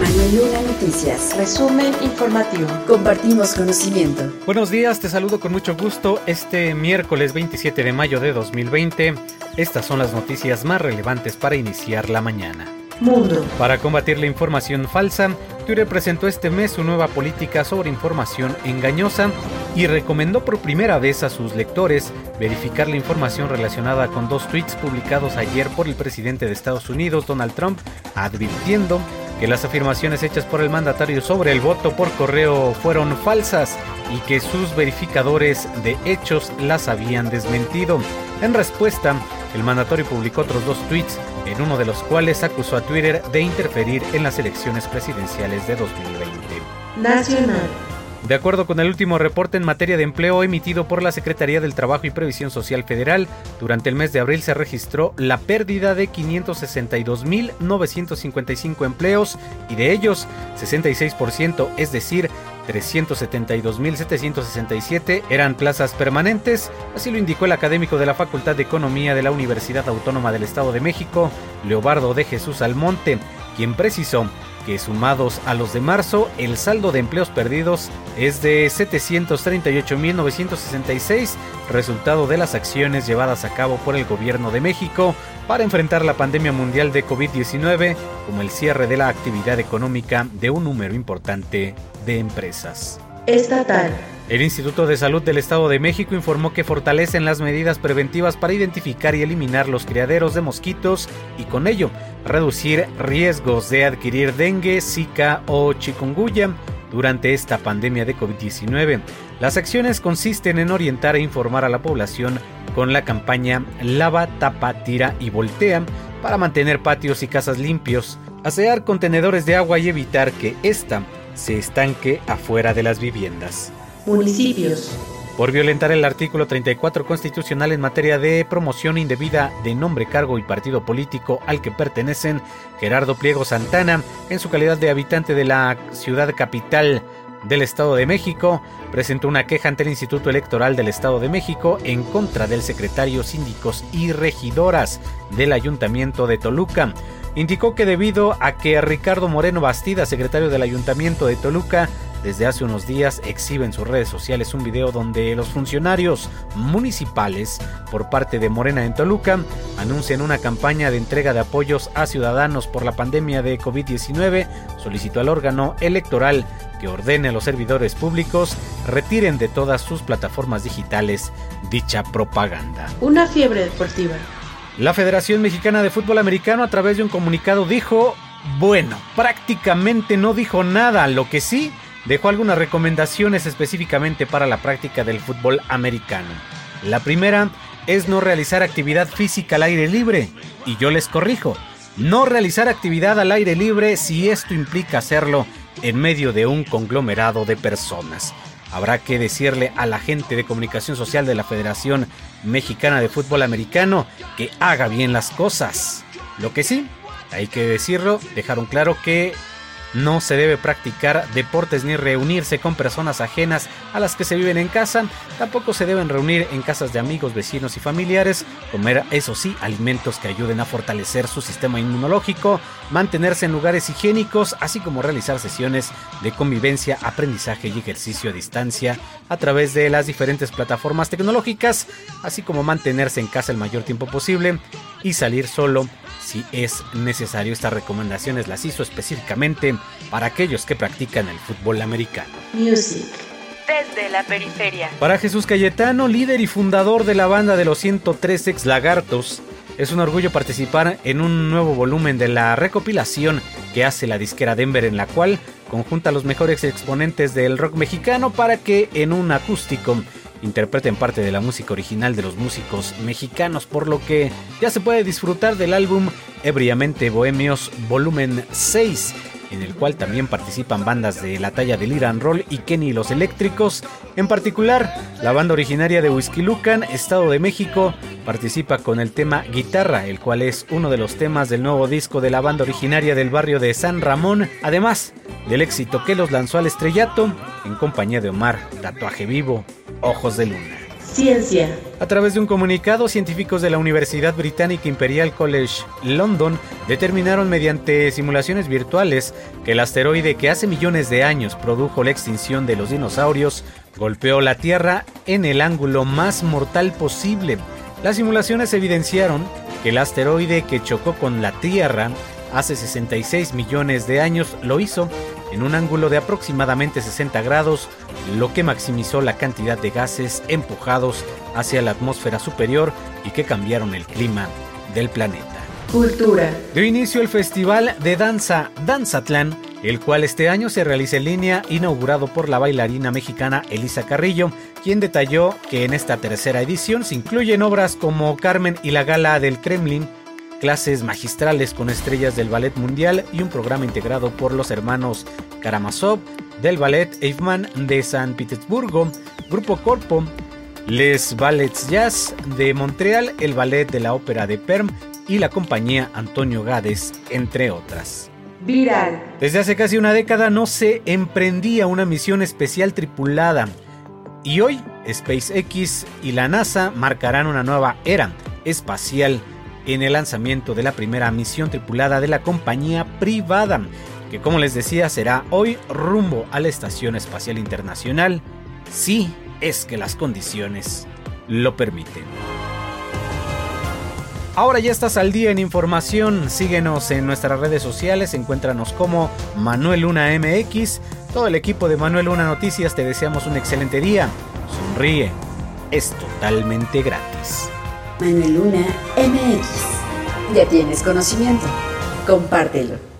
Manuel Luna Noticias. Resumen informativo. Compartimos conocimiento. Buenos días, te saludo con mucho gusto este miércoles 27 de mayo de 2020. Estas son las noticias más relevantes para iniciar la mañana. Mundo. Para combatir la información falsa, Twitter presentó este mes su nueva política sobre información engañosa y recomendó por primera vez a sus lectores verificar la información relacionada con dos tweets publicados ayer por el presidente de Estados Unidos, Donald Trump, advirtiendo que las afirmaciones hechas por el mandatario sobre el voto por correo fueron falsas y que sus verificadores de hechos las habían desmentido. En respuesta, el mandatario publicó otros dos tweets, en uno de los cuales acusó a Twitter de interferir en las elecciones presidenciales de 2020. Nacional. De acuerdo con el último reporte en materia de empleo emitido por la Secretaría del Trabajo y Previsión Social Federal, durante el mes de abril se registró la pérdida de 562.955 empleos y de ellos 66%, es decir, 372.767 eran plazas permanentes, así lo indicó el académico de la Facultad de Economía de la Universidad Autónoma del Estado de México, Leobardo de Jesús Almonte, quien precisó que sumados a los de marzo, el saldo de empleos perdidos es de 738.966, resultado de las acciones llevadas a cabo por el gobierno de México para enfrentar la pandemia mundial de COVID-19, como el cierre de la actividad económica de un número importante de empresas. Estatal. El Instituto de Salud del Estado de México informó que fortalecen las medidas preventivas para identificar y eliminar los criaderos de mosquitos y con ello reducir riesgos de adquirir dengue, zika o chikungunya durante esta pandemia de COVID-19. Las acciones consisten en orientar e informar a la población con la campaña Lava, Tapa, Tira y Voltea para mantener patios y casas limpios, asear contenedores de agua y evitar que ésta se estanque afuera de las viviendas municipios. Por violentar el artículo 34 constitucional en materia de promoción indebida de nombre, cargo y partido político al que pertenecen, Gerardo Pliego Santana, en su calidad de habitante de la ciudad capital del Estado de México, presentó una queja ante el Instituto Electoral del Estado de México en contra del secretario síndicos y regidoras del Ayuntamiento de Toluca. Indicó que debido a que Ricardo Moreno Bastida, secretario del Ayuntamiento de Toluca, desde hace unos días exhibe en sus redes sociales un video donde los funcionarios municipales por parte de Morena en Toluca anuncian una campaña de entrega de apoyos a ciudadanos por la pandemia de COVID-19, solicitó al órgano electoral que ordene a los servidores públicos retiren de todas sus plataformas digitales dicha propaganda. Una fiebre deportiva. La Federación Mexicana de Fútbol Americano a través de un comunicado dijo, bueno, prácticamente no dijo nada, lo que sí dejó algunas recomendaciones específicamente para la práctica del fútbol americano. La primera es no realizar actividad física al aire libre, y yo les corrijo, no realizar actividad al aire libre si esto implica hacerlo en medio de un conglomerado de personas. Habrá que decirle a la gente de comunicación social de la Federación Mexicana de Fútbol Americano que haga bien las cosas. Lo que sí, hay que decirlo, dejaron claro que no se debe practicar deportes ni reunirse con personas ajenas a las que se viven en casa. Tampoco se deben reunir en casas de amigos, vecinos y familiares. Comer, eso sí, alimentos que ayuden a fortalecer su sistema inmunológico. Mantenerse en lugares higiénicos, así como realizar sesiones de convivencia, aprendizaje y ejercicio a distancia a través de las diferentes plataformas tecnológicas. Así como mantenerse en casa el mayor tiempo posible y salir solo si es necesario. Estas recomendaciones las hizo específicamente para aquellos que practican el fútbol americano. Music. Desde la periferia. Para Jesús Cayetano, líder y fundador de la banda de los 103 ex lagartos, es un orgullo participar en un nuevo volumen de la recopilación que hace la disquera Denver en la cual conjunta a los mejores exponentes del rock mexicano para que en un acústico interpreten parte de la música original de los músicos mexicanos, por lo que ya se puede disfrutar del álbum Ebriamente Bohemios Volumen 6 en el cual también participan bandas de la talla de Liran Roll y Kenny los Eléctricos. En particular, la banda originaria de Whisky Estado de México, participa con el tema Guitarra, el cual es uno de los temas del nuevo disco de la banda originaria del barrio de San Ramón, además del éxito que los lanzó al estrellato en compañía de Omar, Tatuaje Vivo, Ojos de Luna. Ciencia. A través de un comunicado, científicos de la Universidad Británica Imperial College London determinaron mediante simulaciones virtuales que el asteroide que hace millones de años produjo la extinción de los dinosaurios golpeó la Tierra en el ángulo más mortal posible. Las simulaciones evidenciaron que el asteroide que chocó con la Tierra hace 66 millones de años lo hizo en un ángulo de aproximadamente 60 grados, lo que maximizó la cantidad de gases empujados hacia la atmósfera superior y que cambiaron el clima del planeta. Cultura. Dio inicio el Festival de Danza Danzatlán, el cual este año se realiza en línea, inaugurado por la bailarina mexicana Elisa Carrillo, quien detalló que en esta tercera edición se incluyen obras como Carmen y la Gala del Kremlin, clases magistrales con estrellas del ballet mundial y un programa integrado por los hermanos Karamazov del ballet Eichmann de San Petersburgo, Grupo Corpo, Les Ballets Jazz de Montreal, el ballet de la ópera de Perm y la compañía Antonio Gades, entre otras. Viral. Desde hace casi una década no se emprendía una misión especial tripulada y hoy SpaceX y la NASA marcarán una nueva era espacial en el lanzamiento de la primera misión tripulada de la compañía privada, que como les decía será hoy rumbo a la Estación Espacial Internacional, si es que las condiciones lo permiten. Ahora ya estás al día en información, síguenos en nuestras redes sociales, encuéntranos como Manuel Luna MX, todo el equipo de Manuel Luna Noticias te deseamos un excelente día, sonríe, es totalmente gratis. Manuel Luna MX. Ya tienes conocimiento. Compártelo.